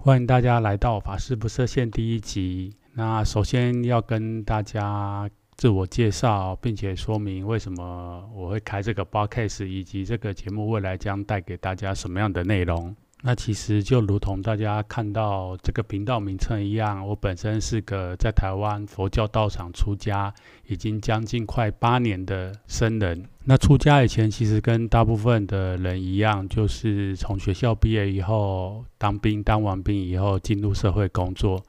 欢迎大家来到《法师不设限》第一集。那首先要跟大家自我介绍，并且说明为什么我会开这个 podcast，以及这个节目未来将带给大家什么样的内容。那其实就如同大家看到这个频道名称一样，我本身是个在台湾佛教道场出家，已经将近快八年的僧人。那出家以前，其实跟大部分的人一样，就是从学校毕业以后当兵，当完兵以后进入社会工作。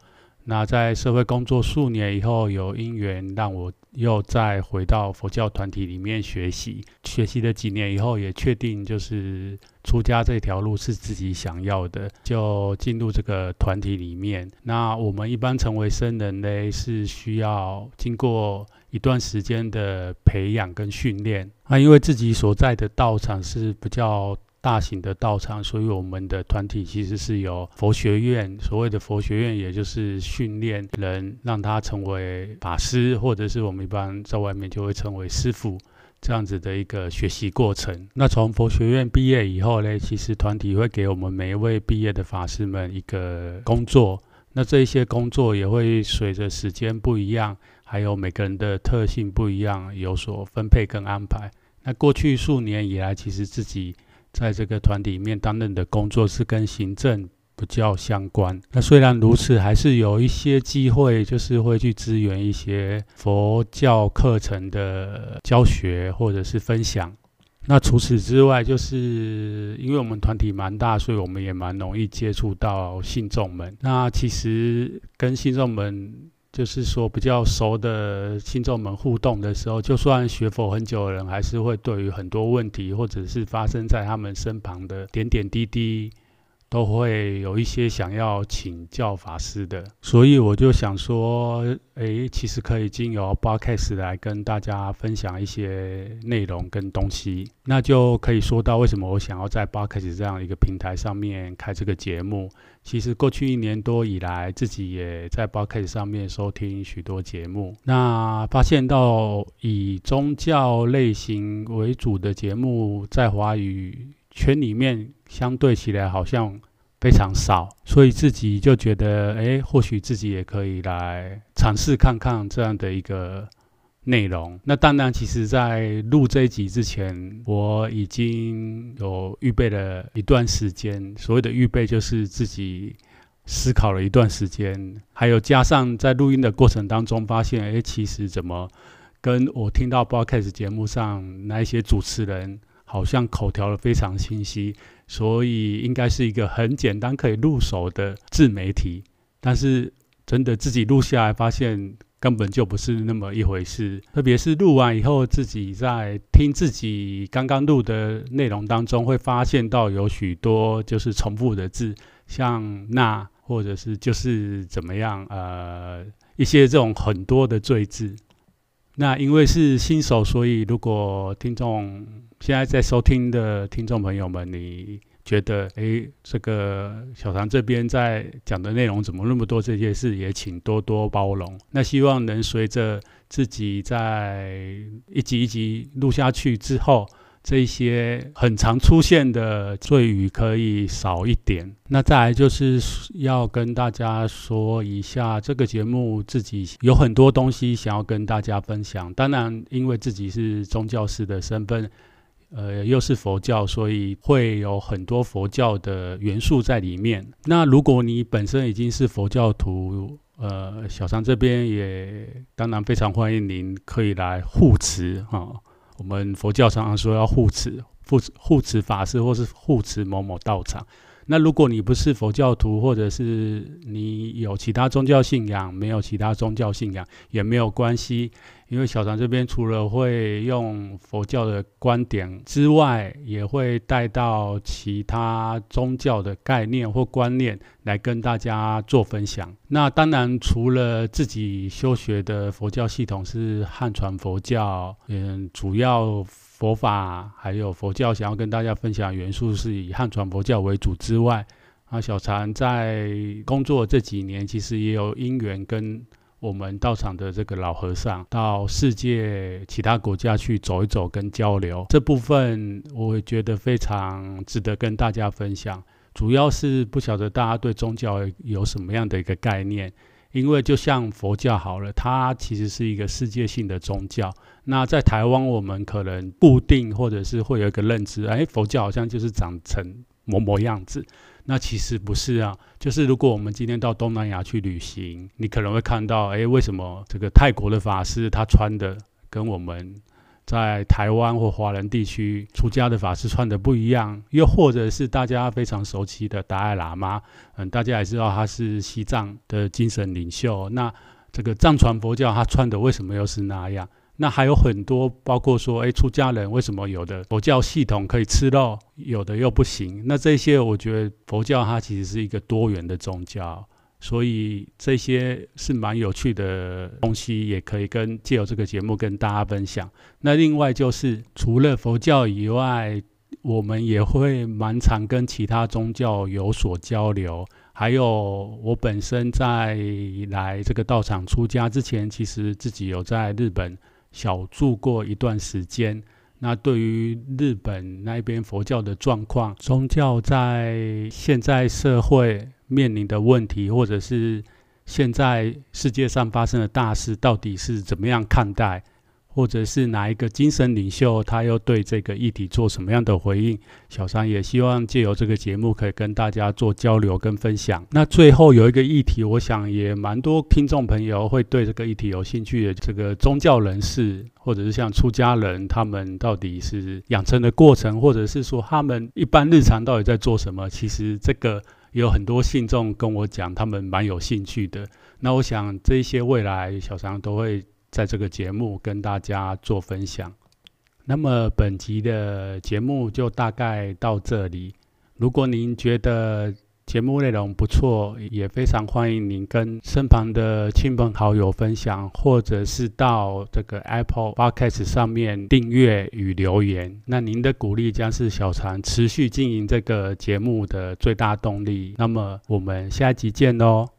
那在社会工作数年以后，有因缘让我又再回到佛教团体里面学习。学习了几年以后，也确定就是出家这条路是自己想要的，就进入这个团体里面。那我们一般成为僧人呢，是需要经过一段时间的培养跟训练。那因为自己所在的道场是比较大型的道场，所以我们的团体其实是有佛学院。所谓的佛学院，也就是训练人，让他成为法师，或者是我们一般在外面就会称为师傅这样子的一个学习过程。那从佛学院毕业以后呢，其实团体会给我们每一位毕业的法师们一个工作。那这一些工作也会随着时间不一样，还有每个人的特性不一样，有所分配跟安排。那过去数年以来，其实自己在这个团体里面担任的工作是跟行政比较相关。那虽然如此，还是有一些机会，就是会去支援一些佛教课程的教学或者是分享。那除此之外，就是因为我们团体蛮大，所以我们也蛮容易接触到信众们。那其实跟信众们。就是说，比较熟的听众们互动的时候，就算学佛很久的人，还是会对于很多问题，或者是发生在他们身旁的点点滴滴。都会有一些想要请教法师的，所以我就想说，诶，其实可以经由 Podcast 来跟大家分享一些内容跟东西，那就可以说到为什么我想要在 Podcast 这样一个平台上面开这个节目。其实过去一年多以来，自己也在 Podcast 上面收听许多节目，那发现到以宗教类型为主的节目在华语圈里面相对起来好像非常少，所以自己就觉得，哎，或许自己也可以来尝试看看这样的一个内容。那当然，其实在录这一集之前，我已经有预备了一段时间。所谓的预备，就是自己思考了一段时间，还有加上在录音的过程当中，发现，哎，其实怎么跟我听到 broadcast 节目上那一些主持人。好像口条的非常清晰，所以应该是一个很简单可以入手的自媒体。但是真的自己录下来，发现根本就不是那么一回事。特别是录完以后，自己在听自己刚刚录的内容当中，会发现到有许多就是重复的字，像那或者是就是怎么样，呃，一些这种很多的赘字。那因为是新手，所以如果听众现在在收听的听众朋友们，你觉得诶，这个小唐这边在讲的内容怎么那么多这些事，也请多多包容。那希望能随着自己在一集一集录下去之后。这些很常出现的赘语可以少一点。那再来就是要跟大家说一下，这个节目自己有很多东西想要跟大家分享。当然，因为自己是宗教师的身份，呃，又是佛教，所以会有很多佛教的元素在里面。那如果你本身已经是佛教徒，呃，小常这边也当然非常欢迎您可以来护持哈。我们佛教常常说要护持、护持、护持法师，或是护持某某道场。那如果你不是佛教徒，或者是你有其他宗教信仰，没有其他宗教信仰也没有关系，因为小常这边除了会用佛教的观点之外，也会带到其他宗教的概念或观念来跟大家做分享。那当然，除了自己修学的佛教系统是汉传佛教，嗯，主要佛法还有佛教想要跟大家分享元素是以汉传佛教为主之外，啊，小禅在工作这几年，其实也有因缘跟。我们道场的这个老和尚到世界其他国家去走一走跟交流，这部分我会觉得非常值得跟大家分享。主要是不晓得大家对宗教有什么样的一个概念，因为就像佛教好了，它其实是一个世界性的宗教。那在台湾，我们可能固定或者是会有一个认知，哎，佛教好像就是长成某某样子。那其实不是啊，就是如果我们今天到东南亚去旅行，你可能会看到，哎，为什么这个泰国的法师他穿的跟我们在台湾或华人地区出家的法师穿的不一样？又或者是大家非常熟悉的达赖喇嘛，嗯，大家也知道他是西藏的精神领袖，那这个藏传佛教他穿的为什么又是那样？那还有很多，包括说，诶，出家人为什么有的佛教系统可以吃肉，有的又不行？那这些，我觉得佛教它其实是一个多元的宗教，所以这些是蛮有趣的东西，也可以跟借由这个节目跟大家分享。那另外就是，除了佛教以外，我们也会蛮常跟其他宗教有所交流。还有，我本身在来这个道场出家之前，其实自己有在日本。小住过一段时间，那对于日本那边佛教的状况，宗教在现在社会面临的问题，或者是现在世界上发生的大事，到底是怎么样看待？或者是哪一个精神领袖，他又对这个议题做什么样的回应？小禅也希望借由这个节目，可以跟大家做交流跟分享。那最后有一个议题，我想也蛮多听众朋友会对这个议题有兴趣的。这个宗教人士，或者是像出家人，他们到底是养成的过程，或者是说他们一般日常到底在做什么？其实这个有很多信众跟我讲，他们蛮有兴趣的。那我想这些未来小禅都会。在这个节目跟大家做分享，那么本集的节目就大概到这里。如果您觉得节目内容不错，也非常欢迎您跟身旁的亲朋好友分享，或者是到这个 Apple Podcast 上面订阅与留言。那您的鼓励将是小常持续经营这个节目的最大动力。那么我们下集见喽！